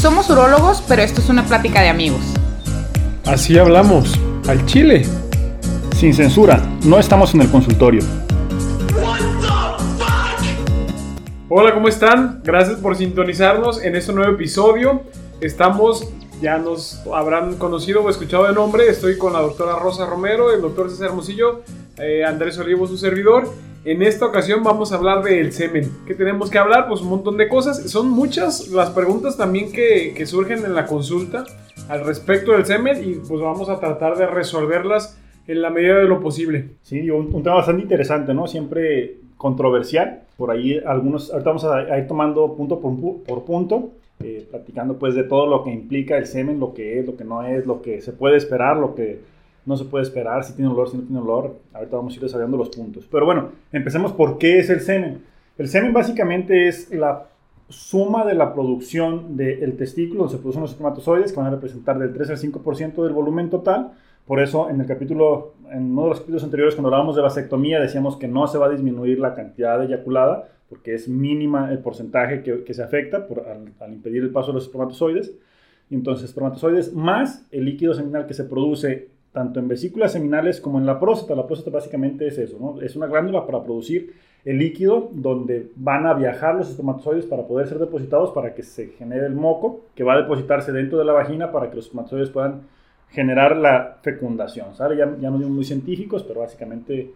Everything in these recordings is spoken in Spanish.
Somos urólogos, pero esto es una plática de amigos. Así hablamos, al chile. Sin censura, no estamos en el consultorio. Hola, ¿cómo están? Gracias por sintonizarnos en este nuevo episodio. Estamos, ya nos habrán conocido o escuchado de nombre, estoy con la doctora Rosa Romero, el doctor César Hermosillo, eh, Andrés Olivo, su servidor. En esta ocasión vamos a hablar del semen. ¿Qué tenemos que hablar? Pues un montón de cosas. Son muchas las preguntas también que, surgen en la consulta al respecto del semen y pues vamos a tratar de resolverlas en la medida de lo posible. Sí, un, un tema bastante interesante, ¿no? Siempre controversial. Por ahí algunos, ahorita vamos a, ir tomando punto por, por punto, eh, platicando pues de todo lo que implica el semen, lo que es, lo que no es, lo que se puede esperar, lo que no se puede esperar, si tiene olor, si no tiene olor. Ahorita vamos a ir desarrollando los puntos. Pero bueno, empecemos por qué es el semen. El semen básicamente es la suma de la producción del testículo, donde se producen los espermatozoides, que van a representar del 3 al 5% del volumen total. Por eso, en el capítulo, en uno de los capítulos anteriores, cuando hablábamos de vasectomía, decíamos que no se va a disminuir la cantidad de eyaculada, porque es mínima el porcentaje que, que se afecta por, al, al, impedir el paso de los espermatozoides. Entonces, espermatozoides más el líquido seminal que se produce tanto en vesículas seminales como en la próstata. La próstata básicamente es eso, ¿no? Es una glándula para producir el líquido donde van a viajar los espermatozoides para poder ser depositados para que se genere el moco que va a depositarse dentro de la vagina para que los espermatozoides puedan generar la fecundación, ¿sale? Ya, ya no somos muy científicos, pero básicamente...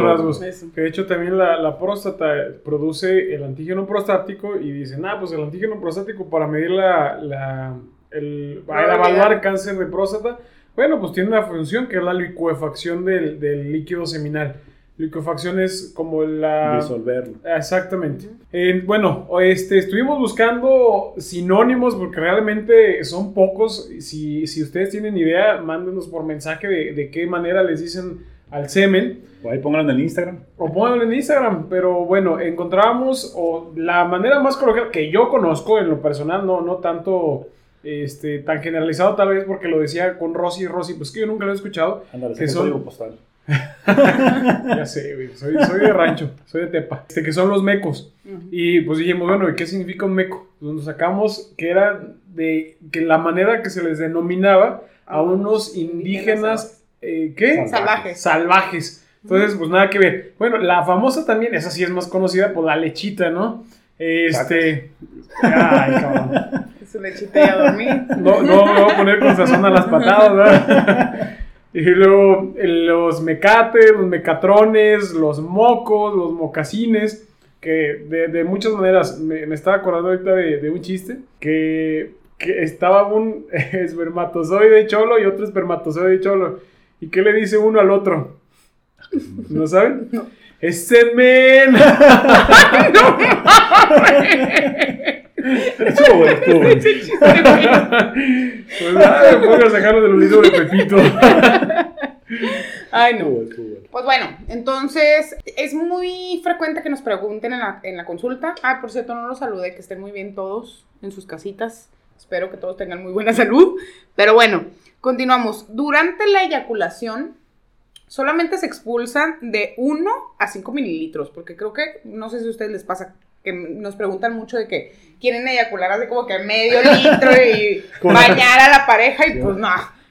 rasgos. Que de hecho también la, la, próstata produce el antígeno prostático y dicen, ah, pues el antígeno prostático para medir la, la el, para evaluar cáncer de próstata bueno, pues tiene una función que es la licuefacción del, del líquido seminal. Licuefacción es como la... Disolverlo. Exactamente. Eh, bueno, este, estuvimos buscando sinónimos porque realmente son pocos. Si, si ustedes tienen idea, mándenos por mensaje de, de, qué manera les dicen al semen. O ahí pónganlo en Instagram. O pónganlo en Instagram. Pero bueno, encontramos o la manera más coloquial que yo conozco en lo personal, no, no tanto este, tan generalizado tal vez porque lo decía con Rosy y Rosy, pues que yo nunca lo he escuchado. Ándale, que son... postal. ya sé, güey, soy, soy, de rancho, soy de Tepa, este, que son los mecos. Uh -huh. Y pues dijimos, bueno, ¿y qué significa un meco? Pues nos sacamos que era de que la manera que se les denominaba a unos indígenas, eh, ¿qué? Salvajes. Salvajes. Entonces, pues nada que ver. Bueno, la famosa también, esa sí es más conocida por la lechita, ¿no? Este. Ay, cabrón. Su lechita y a dormir. No, no, me voy a poner con sazón a las patadas, ¿verdad? Y luego los mecates, los mecatrones, los mocos, los mocasines, que de, de muchas maneras me, me, estaba acordando ahorita de, de un chiste, que, que, estaba un espermatozoide cholo y otro espermatozoide cholo. ¿Y qué le dice uno al otro? ¿No saben? No. ¡Es semen! ¡No Estuvo bueno, estuvo bueno. pues nada, me pongo a sacarlo del libro de Pepito. Ay, no. Pues bueno, entonces es muy frecuente que nos pregunten en la, en la consulta. Ah, por cierto, no los saludé, que estén muy bien todos en sus casitas. Espero que todos tengan muy buena salud. Pero bueno, continuamos. Durante la eyaculación, solamente se expulsan de 1 a 5 mililitros, porque creo que, no sé si a ustedes les pasa, que nos preguntan mucho de que quieren eyacular así como que medio litro y bañar a la pareja y pues no.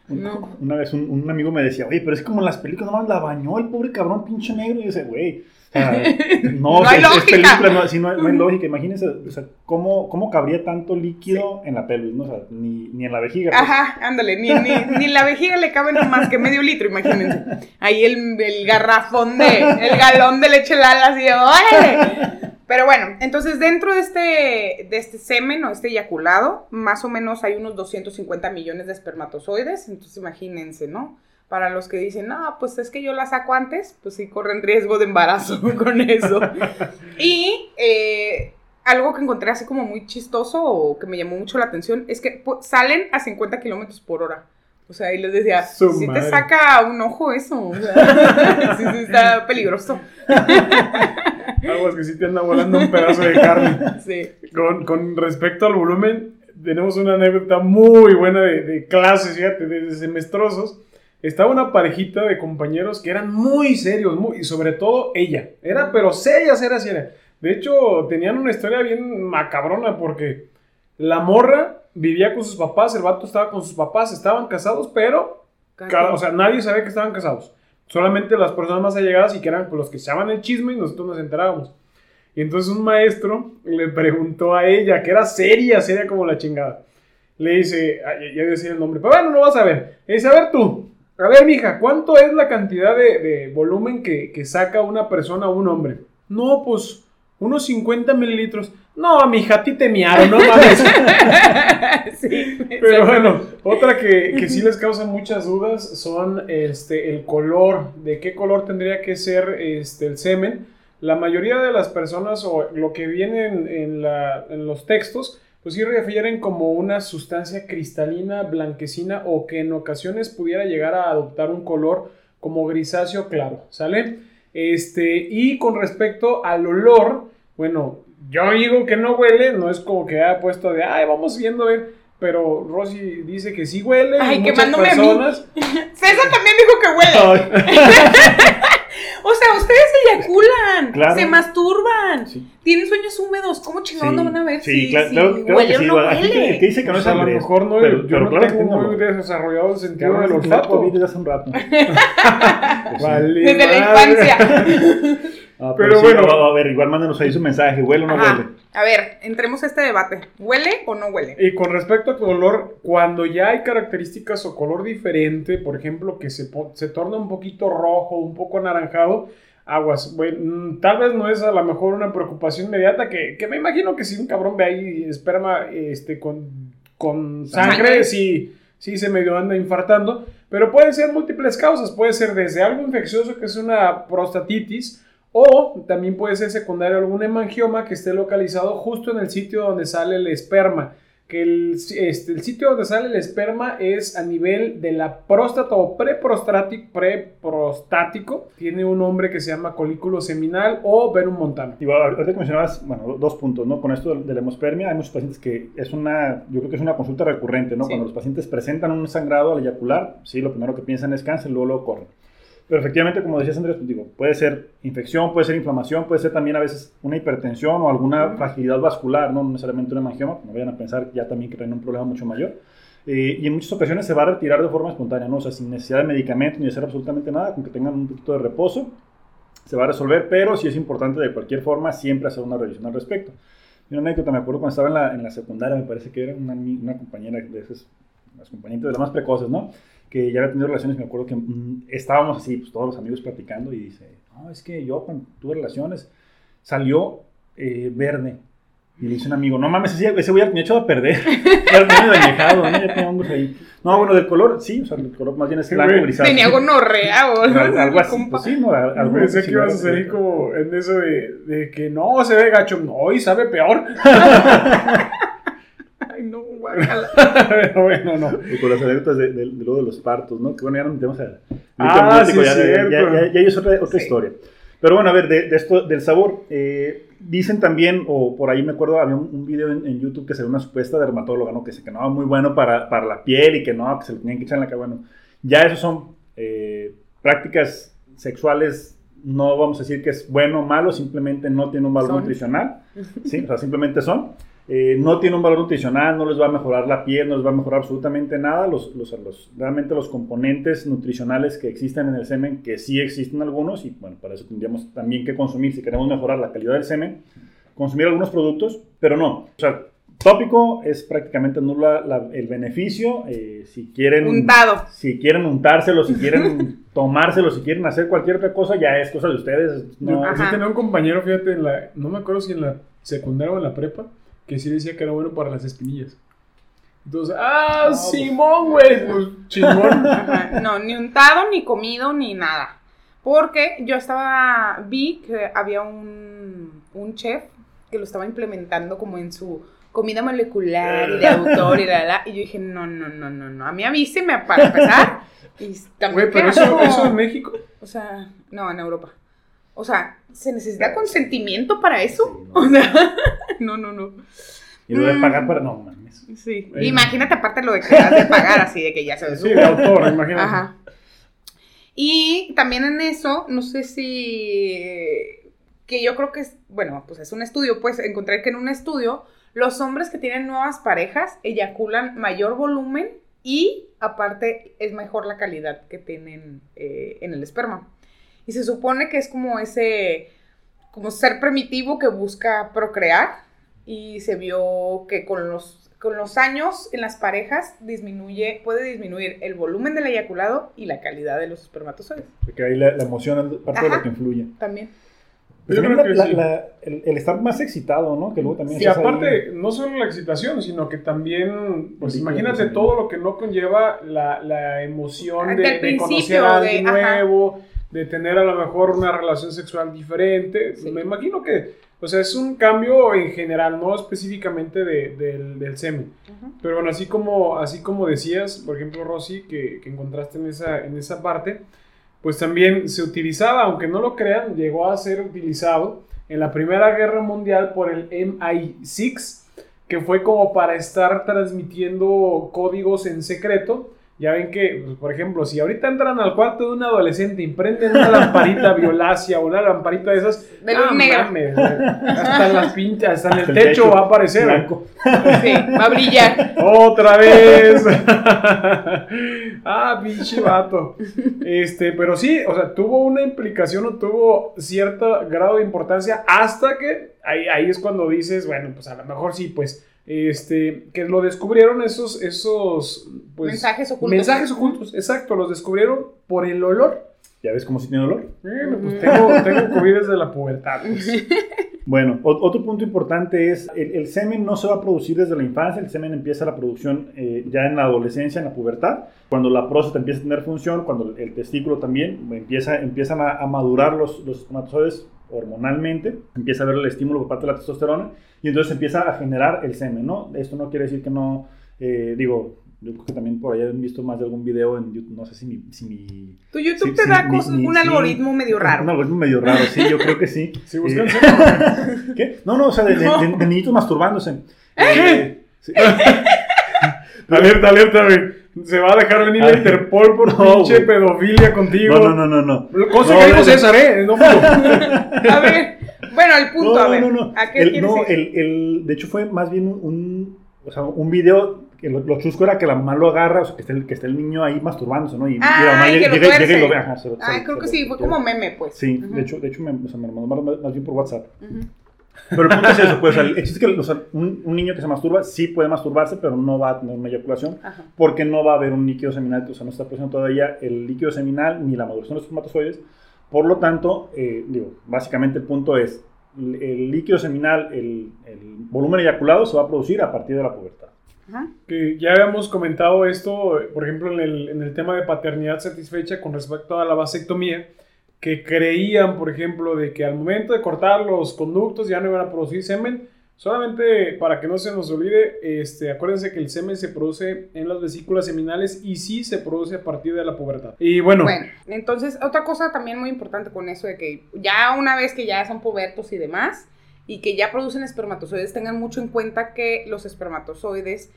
No. Una vez un, un, amigo me decía, oye, pero es como en las películas, nomás la bañó el pobre cabrón pinche negro. Y yo decía, güey, o sea, no, no hay es, lógica. es película, no, sí, no, hay, no hay lógica. Imagínense, o sea, ¿cómo, cómo cabría tanto líquido sí. en la pelvis, ¿no? O sea, ni, ni en la vejiga. Pues. Ajá, ándale, ni, ni, ni, en la vejiga le cabe más que medio litro, imagínense. Ahí el, el garrafón de, el galón de leche lala así, ¡órale! Pero bueno, entonces dentro de este, de este semen o este eyaculado, más o menos hay unos 250 millones de espermatozoides, entonces imagínense, ¿no? Para los que dicen, no, pues es que yo la saco antes, pues sí corren riesgo de embarazo con eso. y eh, algo que encontré así como muy chistoso o que me llamó mucho la atención es que pues, salen a 50 kilómetros por hora. O sea, y les decía, si madre. te saca un ojo eso, o sea, sí, sí está peligroso. Aguas que sí te anda volando un pedazo de carne. Sí. Con, con respecto al volumen, tenemos una anécdota muy buena de, de clases, fíjate, de semestrosos. Estaba una parejita de compañeros que eran muy serios, muy, y sobre todo ella. Era, pero seria, seria, seria. De hecho, tenían una historia bien macabrona porque la morra vivía con sus papás, el vato estaba con sus papás, estaban casados, pero, o sea, nadie sabía que estaban casados. Solamente las personas más allegadas y que eran los que echaban el chisme y nosotros nos enterábamos. Y entonces un maestro le preguntó a ella, que era seria, seria como la chingada. Le dice, ah, ya ya decía el nombre, pero bueno, no vas a ver. Le dice, a ver tú, a ver, mija, ¿cuánto es la cantidad de, de volumen que, que saca una persona o un hombre? No, pues, unos 50 mililitros. No, mija, a ti te miaron, no mames. sí, Pero bueno, otra que, que sí les causa muchas dudas son este, el color, de qué color tendría que ser este, el semen. La mayoría de las personas o lo que viene en, en la- en los textos, pues sí refieren como una sustancia cristalina, blanquecina o que en ocasiones pudiera llegar a adoptar un color como grisáceo claro, ¿sale? Este, y con respecto al olor, bueno, yo digo que no huele, no es como que haya puesto de, ay, vamos viendo ver, pero Rosy dice que sí huele. y Ay, muchas quemándome a mí. personas. César también dijo que huele. O sea, ustedes se eyaculan, Claro. se masturban, Sí. tienen sueños húmedos. ¿Cómo chingados no van a ver sí, si, claro, si claro, claro huele que o sí. no Aquí huele? el que dice que no Pues es a lo Andrés. mejor no, pero, yo pero no claro que tengo tengo muy desarrollado el sentido del olfato. Desde hace un rato. Pues sí. Desde la infancia. Ah, Pero sí, bueno. no, a ver, igual mándanos ahí su mensaje, ¿huele o no Ajá. huele? A ver, entremos a este debate. ¿Huele o no huele? Y con respecto al color, cuando ya hay características o color diferente, por ejemplo, que se, se torna un poquito rojo, un poco anaranjado, aguas. Bueno, mm, tal vez no es a lo mejor una preocupación inmediata, que, que me imagino que si un cabrón ve ahí esperma este, con, con sangre, Sangre. sí, sí se medio anda infartando, pero pueden ser múltiples causas, puede ser desde algo infeccioso que es una prostatitis, o también puede ser secundario algún hemangioma que esté localizado justo en el sitio donde sale el esperma. Que el, este, el sitio donde sale el esperma es a nivel de la próstata o preprostático, preprostático. Tiene un nombre que se llama colículo seminal o verum montano. Digo, ahorita que mencionabas, bueno, dos puntos, ¿no? Con esto de la hemospermia, hay muchos pacientes que es una, yo creo que es una consulta recurrente, ¿no? Sí. Cuando los pacientes presentan un sangrado al eyacular, sí, lo primero que piensan es cáncer, luego lo corren. Pero efectivamente, como decías Andrés, pues, digo, puede ser infección, puede ser inflamación, puede ser también a veces una hipertensión o alguna fragilidad vascular, no necesariamente un hemangioma, no vayan a pensar ya también que traen un problema mucho mayor. Eh, y en muchas ocasiones se va a retirar de forma espontánea, ¿no? O sea, sin necesidad de medicamentos ni de hacer absolutamente nada, con que tengan un poquito de reposo, se va a resolver, pero sí es importante de cualquier forma siempre hacer una revisión al respecto. Y una anécdota, me acuerdo cuando estaba en la, en la secundaria, me parece que era una, una compañera de esas, las compañeritas de las más precoces, ¿no? Que ya había tenido relaciones, me acuerdo que mm, estábamos así, pues todos los amigos platicando y dice, no, es que yo cuando tuve relaciones salió eh, verde. Y le dice un amigo, no mames, ese, ese güey ya tenía echado a perder. Ya tenía añejado, ¿no? Ya tenía hongos ahí. No, bueno, del color, sí, o sea, el color más bien es blanco, grisáceo. Tenía gonorrea o Al- algo así, pues sí, ¿no? Al- algo Pensé que ibas a salir como en eso de, de que no se ve gacho, no, y sabe peor. Ay, no, guácala. Pero bueno, no. Y con las anécdotas de, de, de lo de los partos, ¿no? Que bueno, ya nos metemos a... Ah, sí, ya, es ya, cierto. ya, ya- ya es otra, otra Sí. historia. Pero bueno, a ver, de, de esto del sabor, eh, dicen también, o por ahí me acuerdo, había un, un video en, en YouTube que se ve una supuesta dermatóloga, ¿no? Que se que no, muy bueno para, para la piel y que no, que se le tenían que echar en la cara. Bueno, ya eso son eh, prácticas sexuales, no vamos a decir que es bueno o malo, simplemente no tiene un valor Son. nutricional, ¿sí? O sea, simplemente son. Eh, no tiene un valor nutricional, no les va a mejorar la piel, no les va a mejorar absolutamente nada. Los, los, los- realmente los componentes nutricionales que existen en el semen, que sí existen algunos, y bueno, para eso tendríamos también que consumir, si queremos mejorar la calidad del semen, consumir algunos productos, pero no. O sea, tópico es prácticamente nula la- el beneficio. eh, si quieren... Untado. Si quieren untárselo, si quieren tomárselo, si quieren hacer cualquier otra cosa, ya es cosa de ustedes. No, Yo sí tenía un compañero, fíjate, en la, no me acuerdo si en la secundaria o en la prepa, que sí decía que era bueno para las espinillas. Entonces, ah, No, Simón, güey, pues chingón. No, ni untado, ni comido, ni nada. Porque yo estaba, vi que había un, un chef que lo estaba implementando como en su comida molecular y de autor y la, la, y yo dije, no, no, no, no, no, a mí avíseme para empezar. Y también Güey, pero eso, eso en México. O sea, no, en Europa. O sea, ¿se necesita consentimiento para eso? Sí, no. O sea, no, no, no. Y lo de Mm. pagar para. No, mames. Sí. Bueno. Imagínate aparte lo de que has de pagar así, de que ya se ve Sí, de autor, imagínate. Ajá. Y también en eso, no sé si. que yo creo que es. Bueno, pues es un estudio, pues encontré que en un estudio los hombres que tienen nuevas parejas eyaculan mayor volumen y aparte es mejor la calidad que tienen eh, en el esperma. Y se supone que es como ese, como ser primitivo que busca procrear y se vio que con los, con los años en las parejas disminuye, puede disminuir el volumen del eyaculado y la calidad de los espermatozoides. Porque ahí la, la emoción es parte de lo Ajá. que influye. También. Pero Yo creo la- que la- sí. la- el, el estar más excitado, ¿no? Que luego también Sí, estás ahí- aparte, no solo la excitación, sino que también, pues Sí, imagínate sí. todo lo que no conlleva la, la emoción Del de, de conocer a alguien de- ajá. De tener a lo mejor una relación sexual diferente. Sí. Me imagino que, o sea, es un cambio en general, no específicamente de- del, del semen. Pero bueno, así como, así como decías, por ejemplo, Rosy, que, que encontraste en esa, en esa parte, pues también se utilizaba, aunque no lo crean, llegó a ser utilizado en la Primera Guerra Mundial por el MI6, que fue como para estar transmitiendo códigos en secreto. Ya ven que, pues, por ejemplo, si ahorita entran al cuarto de un adolescente y prenden una lamparita violácea o una lamparita de esas, De luz ¡ah, negra. mames, güey! hasta en las pinches, hasta en el techo va a aparecer. Blanco. Sí, va a brillar. Otra vez. ah, pinche vato. Este, pero sí, o sea, tuvo una implicación o tuvo cierto grado de importancia hasta que ahí, ahí es cuando dices, bueno, pues a lo mejor sí, pues, este, que lo descubrieron esos, esos, pues, mensajes ocultos. mensajes ocultos, exacto, los descubrieron por el olor. ¿Ya ves cómo si tiene olor? Bueno, pues tengo, tengo COVID desde la pubertad. pues. Bueno, otro punto importante es, el, el semen no se va a producir desde la infancia, el semen empieza la producción eh, ya en la adolescencia, en la pubertad, cuando la próstata empieza a tener función, cuando el testículo también empieza, empiezan a, a madurar los, los espermatozoides hormonalmente, empieza a haber el estímulo por parte de la testosterona y entonces empieza a generar el semen, ¿no? Esto no quiere decir que no, eh, digo, yo creo que también por ahí han visto más de algún video en YouTube, no sé si mi... Si mi Tu YouTube Sí, te sí, da cosas, un sí. algoritmo medio raro. Un algoritmo medio raro, sí, yo creo que sí. Si buscan Eh, ¿Qué? No, no, o sea, de, de- de- de niñitos masturbándose. Eh, sí. Alerta, alerta, güey. Se va a dejar venir la Ay, Interpol por no, pinche pedofilia contigo. No, no, no, no, no. Cosa No, que dijo. César, ¿eh? No, A ver, bueno, el punto, No, a ver. no, no. ¿A qué El- no, el, el- de hecho fue más bien un, un, o sea, un video que lo, lo chusco era que la mamá lo agarra, o sea, que esté el, que esté el niño ahí masturbándose, ¿no? Y, y la mamá Ay, llega, llega- llega y lo ve. Ajá, se Ay, se- creo que se sí, fue como meme, pues. Sí, de hecho, de hecho me, o sea, me lo mandaron más, bien por WhatsApp. Ujú. Pero el punto es eso, pues, o sea, el es que o sea, un, un niño que se masturba sí puede masturbarse, pero no va a tener una eyaculación. Ajá. porque no va a haber un líquido seminal, o sea, no está produciendo todavía el líquido seminal ni la maduración de los espermatozoides. Por lo tanto, eh, digo, básicamente el punto es, el, el líquido seminal, el, el volumen eyaculado se va a producir a partir de la pubertad. Ajá. Que ya habíamos comentado esto, por ejemplo, en el, en el tema de paternidad satisfecha con respecto a la vasectomía, que creían, por ejemplo, de que al momento de cortar los conductos ya no iban a producir semen. Solamente para que no se nos olvide, este, acuérdense que el semen se produce en las vesículas seminales y sí se produce a partir de la pubertad. Y bueno, Bueno, entonces, otra cosa también muy importante con eso de que ya una vez que ya son pubertos y demás, y que ya producen espermatozoides, tengan mucho en cuenta que los espermatozoides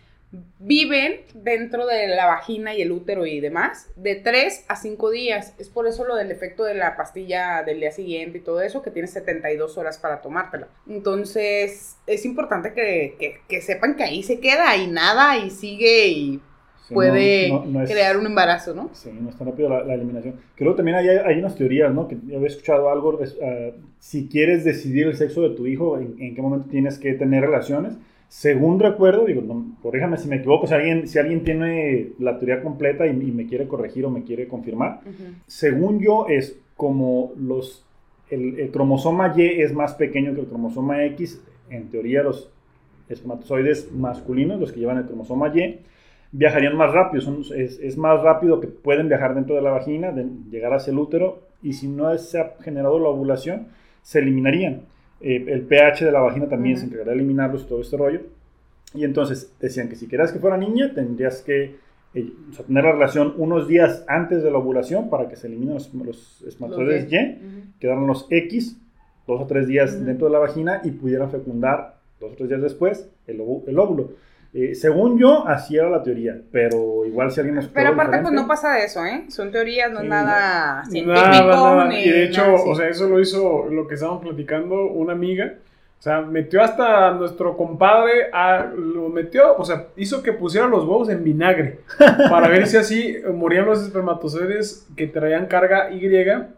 viven dentro de la vagina y el útero y demás de 3 a 5 días. Es por eso lo del efecto de la pastilla del día siguiente y todo eso, que tienes 72 horas para tomártela. Entonces, es importante que, que- que sepan que ahí se queda y nada y sigue y Sí, puede no- no- no es- crear un embarazo, ¿no? Sí, no es tan rápido la, la eliminación. Creo que también hay, hay unas teorías, ¿no? Que yo había escuchado algo, ah, si quieres decidir el sexo de tu hijo, en, en qué momento tienes que tener relaciones. Según recuerdo, digo, no, corríjame si me equivoco, si alguien, si alguien tiene la teoría completa y, y me quiere corregir o me quiere confirmar, según yo es como los, el, el cromosoma Y es más pequeño que el cromosoma X, en teoría los espermatozoides masculinos, los que llevan el cromosoma Y, viajarían más rápido, son- es, es más rápido que pueden viajar dentro de la vagina, de llegar hacia el útero, y si no se ha generado la ovulación, se eliminarían. Eh, el pH de la vagina también se encargaría de eliminarlos y todo este rollo. Y entonces decían que si querías que fuera niña, tendrías que eh, o sea, tener la relación unos días antes de la ovulación para que se eliminen los, los espermatozoides Y, Ujú. quedaran los X dos o tres días dentro de la vagina y pudieran fecundar dos o tres días después el óvulo. Eh, según yo, así era la teoría, pero igual si alguien nos Pero aparte, pues no pasa de eso, ¿eh? Son teorías, no es Sí, nada científico. Nada, nada. ni Y de hecho, nada o sea, eso lo hizo lo que estábamos platicando una amiga, O sea, metió hasta nuestro compadre, a- lo metió, o sea, hizo que pusiera los huevos en vinagre para ver si así morían los espermatozoides que traían carga Y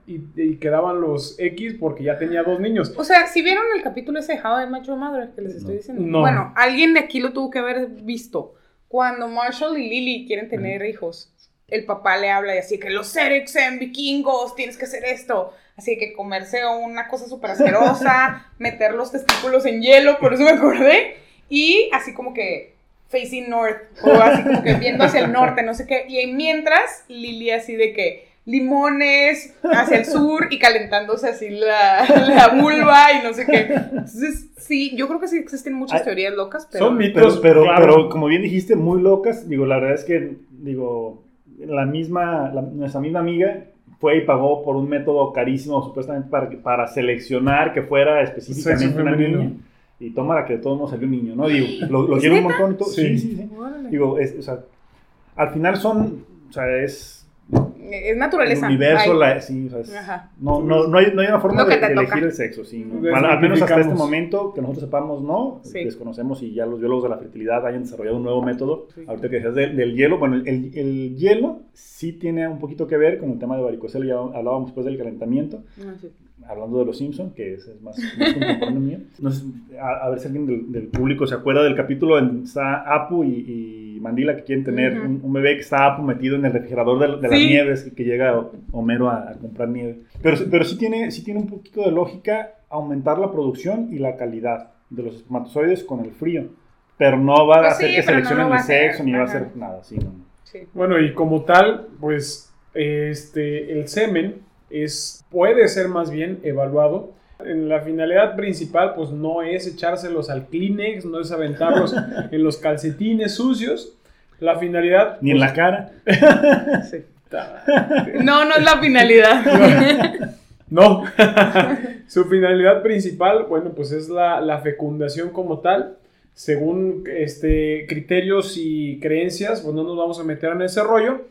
y, y quedaban los X porque ya tenía dos niños. O sea, si vieron el capítulo ese de I Met Your Mother que les estoy No. diciendo. No. Bueno, alguien de aquí lo tuvo que haber visto. Cuando Marshall y Lily quieren tener hijos, el papá le habla y así que los Serex en vikingos, tienes que hacer esto. Así que comerse una cosa súper asquerosa, meter los testículos en hielo, por eso me acordé. Y así como que facing north, o así como que viendo hacia el norte, no sé qué. Y mientras, Lily así de que limones hacia el sur y calentándose así la, la vulva y no sé qué. Entonces, sí, yo creo que sí existen muchas teorías locas, pero... Son Pero, mitos, pero, claro. pero como bien dijiste, muy locas. Digo, la verdad es que, digo, la misma, la- nuestra misma amiga fue y pagó por un método carísimo, supuestamente para, para seleccionar que fuera específicamente una femenino. niña. Y toma la que de todos modos salió un niño, ¿no? Digo, lo, lo ¿Es quiero un montón y todo. Sí. Sí, sí. Digo, es, o sea, al final son, o sea, es Es el naturaleza. universo, Ay. la, sí, o sea, es- Ajá. no, no, no, hay, no hay una forma de, de elegir el sexo, sí. ¿no? Desmitificamos. Al, menos hasta este momento, que nosotros sepamos, no, Sí. desconocemos y ya los biólogos de la fertilidad hayan desarrollado un nuevo método. Sí. Ahorita que decías del, del hielo, bueno, el, el- el hielo sí tiene un poquito que ver con el tema de varicocele, ya hablábamos después del calentamiento, Ah, sí. hablando de los Simpsons, que es, es más, más contemporáneo mío. No sé, a, a ver si alguien del, del público se acuerda del capítulo en está Apu y, y Mandila que quieren tener un, un bebé que está metido en el refrigerador de, de las nieves y que llega Homero a, a comprar nieve. Pero, pero sí, tiene, sí tiene un poquito de lógica aumentar la producción y la calidad de los espermatozoides con el frío. Pero no va Pues a hacer sí, que no seleccionen va el hacer, sexo ni va a hacer nada. Sí, no. Sí. Bueno, y como tal, pues este, el semen es, puede ser más bien evaluado. En la finalidad principal, pues no es echárselos al Kleenex, no es aventarlos en los calcetines sucios. La finalidad. Ni en pues, la cara. Sí. No, no es la finalidad. No. Su finalidad principal, bueno, pues es la, la fecundación como tal. Según este, criterios y creencias, pues no nos vamos a meter en ese rollo.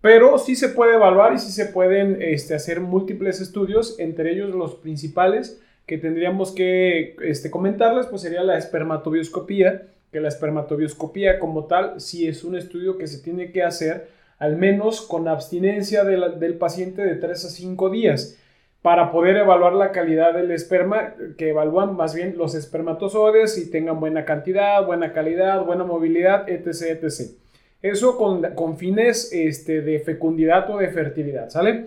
Pero sí se puede evaluar y sí se pueden este, hacer múltiples estudios, entre ellos los principales que tendríamos que este, comentarles, pues sería la espermatobioscopía, que la espermatobioscopía como tal sí es un estudio que se tiene que hacer al menos con abstinencia del paciente de 3 a 5 días para poder evaluar la calidad del esperma, que evalúan más bien los espermatozoides y tengan buena cantidad, buena calidad, buena movilidad, etc. etc. Eso con, fines este, de fecundidad o de fertilidad, ¿sale?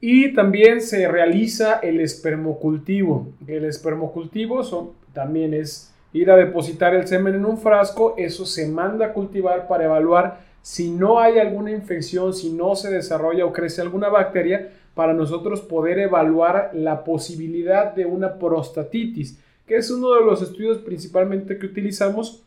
Y también se realiza el espermocultivo. El espermocultivo también es ir a depositar el semen en un frasco, eso se manda a cultivar para evaluar si no hay alguna infección, si no se desarrolla o crece alguna bacteria, para nosotros poder evaluar la posibilidad de una prostatitis, que es uno de los estudios principalmente que utilizamos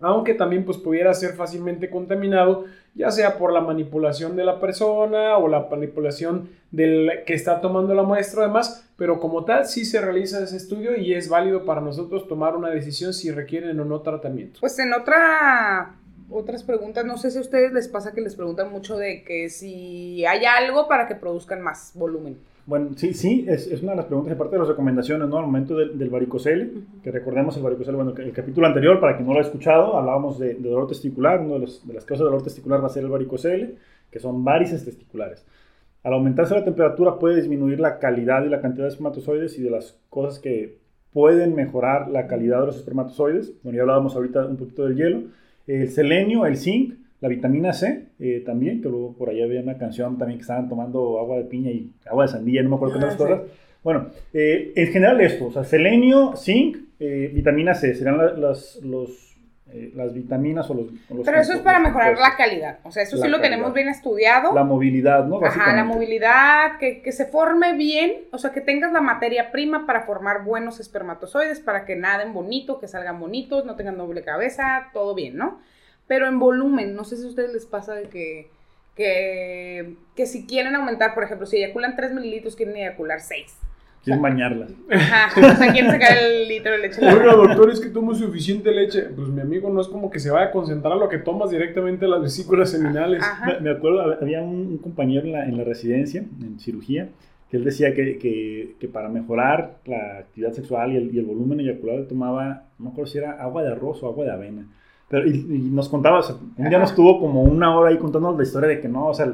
aunque también pues pudiera ser fácilmente contaminado, ya sea por la manipulación de la persona o la manipulación del que está tomando la muestra además, pero como tal sí se realiza ese estudio y es válido para nosotros tomar una decisión si requieren o no tratamiento. Pues en otra otras preguntas, no sé si a ustedes les pasa que les preguntan mucho de que si hay algo para que produzcan más volumen. Bueno, sí, sí, es, es una de las preguntas, aparte de las recomendaciones, ¿no? Al momento del, del varicocele, que recordemos el varicocele, bueno, el capítulo anterior, para quien no lo ha escuchado, hablábamos de, de dolor testicular, una de, de las causas de dolor testicular va a ser el varicocele, que son varices testiculares. Al aumentarse la temperatura puede disminuir la calidad y la cantidad de espermatozoides y de las cosas que pueden mejorar la calidad de los espermatozoides. Bueno, ya hablábamos ahorita un poquito del hielo. El selenio, el zinc, la vitamina C eh, también, que luego por ahí había una canción también que estaban tomando agua de piña y agua de sandía, no me acuerdo qué Ah, otras cosas. Bueno, eh, en general esto, o sea, selenio, zinc, eh, vitamina C, serán la- las, los, eh, las vitaminas o los... o los Pero eso es para mejorar compuestos. la calidad. O sea, eso sí lo calidad. tenemos bien estudiado. La movilidad, ¿no? Ajá, la movilidad, que, que se forme bien, o sea, que tengas la materia prima para formar buenos espermatozoides, para que naden bonito, que salgan bonitos, no tengan doble cabeza, todo bien, ¿no? Pero en volumen, no sé si a ustedes les pasa de que, que, que si quieren aumentar, por ejemplo, si eyaculan 3 mililitros, quieren eyacular 6. Quieren bañarla. Ajá, o sea, quieren sacar el litro de leche. Oiga, doctor, es que tomo suficiente leche. Pues mi amigo no es como que se vaya a concentrar lo que tomas directamente en las vesículas seminales. Ajá. Me, me acuerdo, había un, un compañero en la, en la residencia, en cirugía, que él decía que, que, que para mejorar la actividad sexual y el, y el volumen eyaculado tomaba, no me acuerdo si era agua de arroz o agua de avena. Pero, y, y nos contaba, o sea, un día nos tuvo como una hora ahí contándonos la historia de que no, o sea,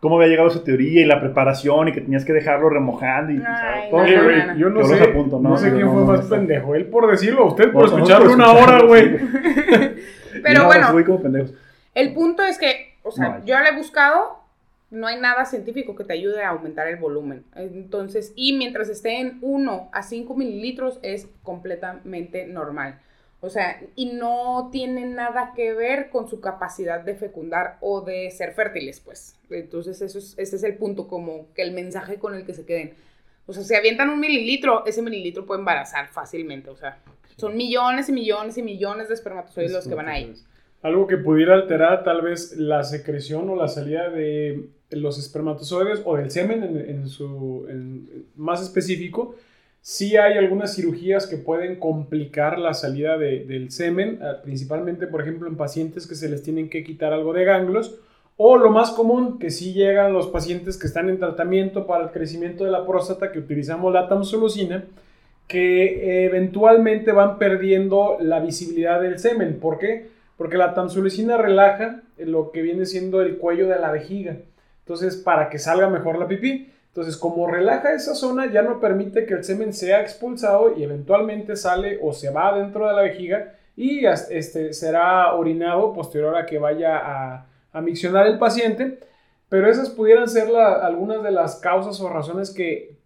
cómo había llegado su teoría y la preparación y que tenías que dejarlo remojando y, Ay, todo no, no, no. yo no sé, apunto, no, no, sé quién fue no, más pendejo, él por decirlo, usted por Nosotros escucharlo por una hora, güey. Pero bueno. fui como pendejos. El punto es que, o sea, No hay. yo lo he buscado, no hay nada científico que te ayude a aumentar el volumen. Entonces, y mientras esté en 1 a 5 mililitros es completamente normal. O sea, y no tiene nada que ver con su capacidad de fecundar o de ser fértiles, pues. Entonces, eso es, ese es el punto, como que el mensaje con el que se queden. O sea, si avientan un mililitro, ese mililitro puede embarazar fácilmente. O sea, son millones y millones y millones de espermatozoides los que van ahí. Algo que pudiera alterar tal vez la secreción o la salida de los espermatozoides o del semen en, su más específico. Sí hay algunas cirugías que pueden complicar la salida de- del semen, ah, principalmente por ejemplo en pacientes que se les tienen que quitar algo de ganglios. O lo más común, que sí llegan los pacientes que están en tratamiento para el crecimiento de la próstata, que utilizamos la tamsulusina, que eventualmente van perdiendo la visibilidad del semen. ¿Por qué? Porque la tamsulusina relaja lo que viene siendo el cuello de la vejiga. Entonces, para que salga mejor la pipí. Entonces, como relaja esa zona, ya no permite que el semen sea expulsado y eventualmente sale o se va dentro de la vejiga y este, será orinado posterior a que vaya a, a miccionar el paciente. Pero esas pudieran ser algunas de las causas o razones que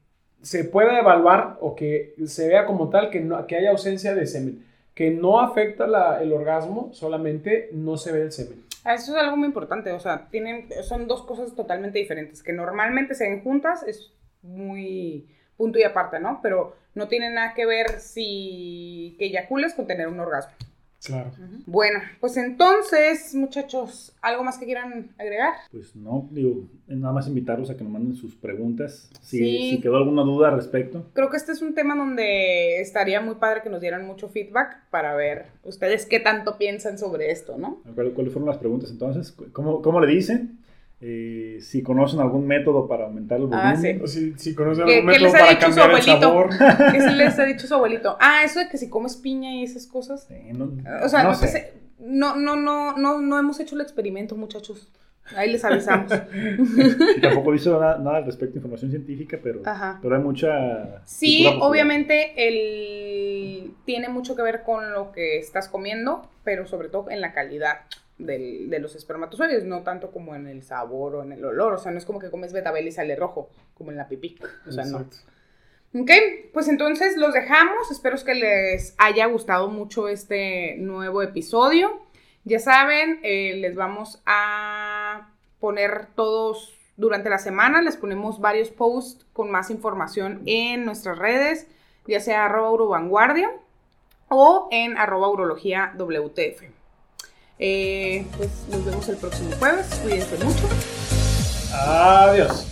se pueda evaluar o que se vea como tal que, no, que haya ausencia de semen, que no afecta la- el orgasmo, solamente no se ve el semen. Ah, Eso es algo muy importante, o sea, tienen, son dos cosas totalmente diferentes, que normalmente se ven juntas, es muy punto y aparte, ¿no? Pero no tiene nada que ver si que eyacules con tener un orgasmo. Claro. Bueno, pues entonces, muchachos, ¿algo más que quieran agregar? Pues no, digo, nada más invitarlos a que nos manden sus preguntas. Si, Sí. si quedó alguna duda al respecto. Creo que este es un tema donde estaría muy padre que nos dieran mucho feedback para ver ustedes qué tanto piensan sobre esto, ¿no? ¿Cuál- ¿Cuáles fueron las preguntas entonces? ¿Cómo, cómo le dicen? Eh, si conocen algún método para aumentar el volumen. Ah, sí. O Si, si conocen ¿Qué- algún método ha para dicho su cambiar el sabor. ¿Qué se les ha dicho su abuelito? Ah, eso de que si comes piña y esas cosas. Sí, no, O sea, no no, sé. no, no, no, no, no hemos hecho el experimento, muchachos. Ahí les avisamos. Tampoco he visto nada, nada al respecto de información científica, pero, Ajá. pero hay mucha. Sí, obviamente el tiene mucho que ver con lo que estás comiendo, pero sobre todo en la calidad del- de los espermatozoides, no tanto como en el sabor o en el olor. O sea, no es como que comes betabel y sale rojo, como en la pipí. O sea, no. Ok, pues entonces los dejamos. Espero que les haya gustado mucho este nuevo episodio. Ya saben, eh, les vamos a poner todos durante la semana. Les ponemos varios posts con más información en nuestras redes, ya sea arroba urovanguardia o en arroba urología WTF. Eh, pues nos vemos el próximo jueves. Cuídense mucho. Adiós.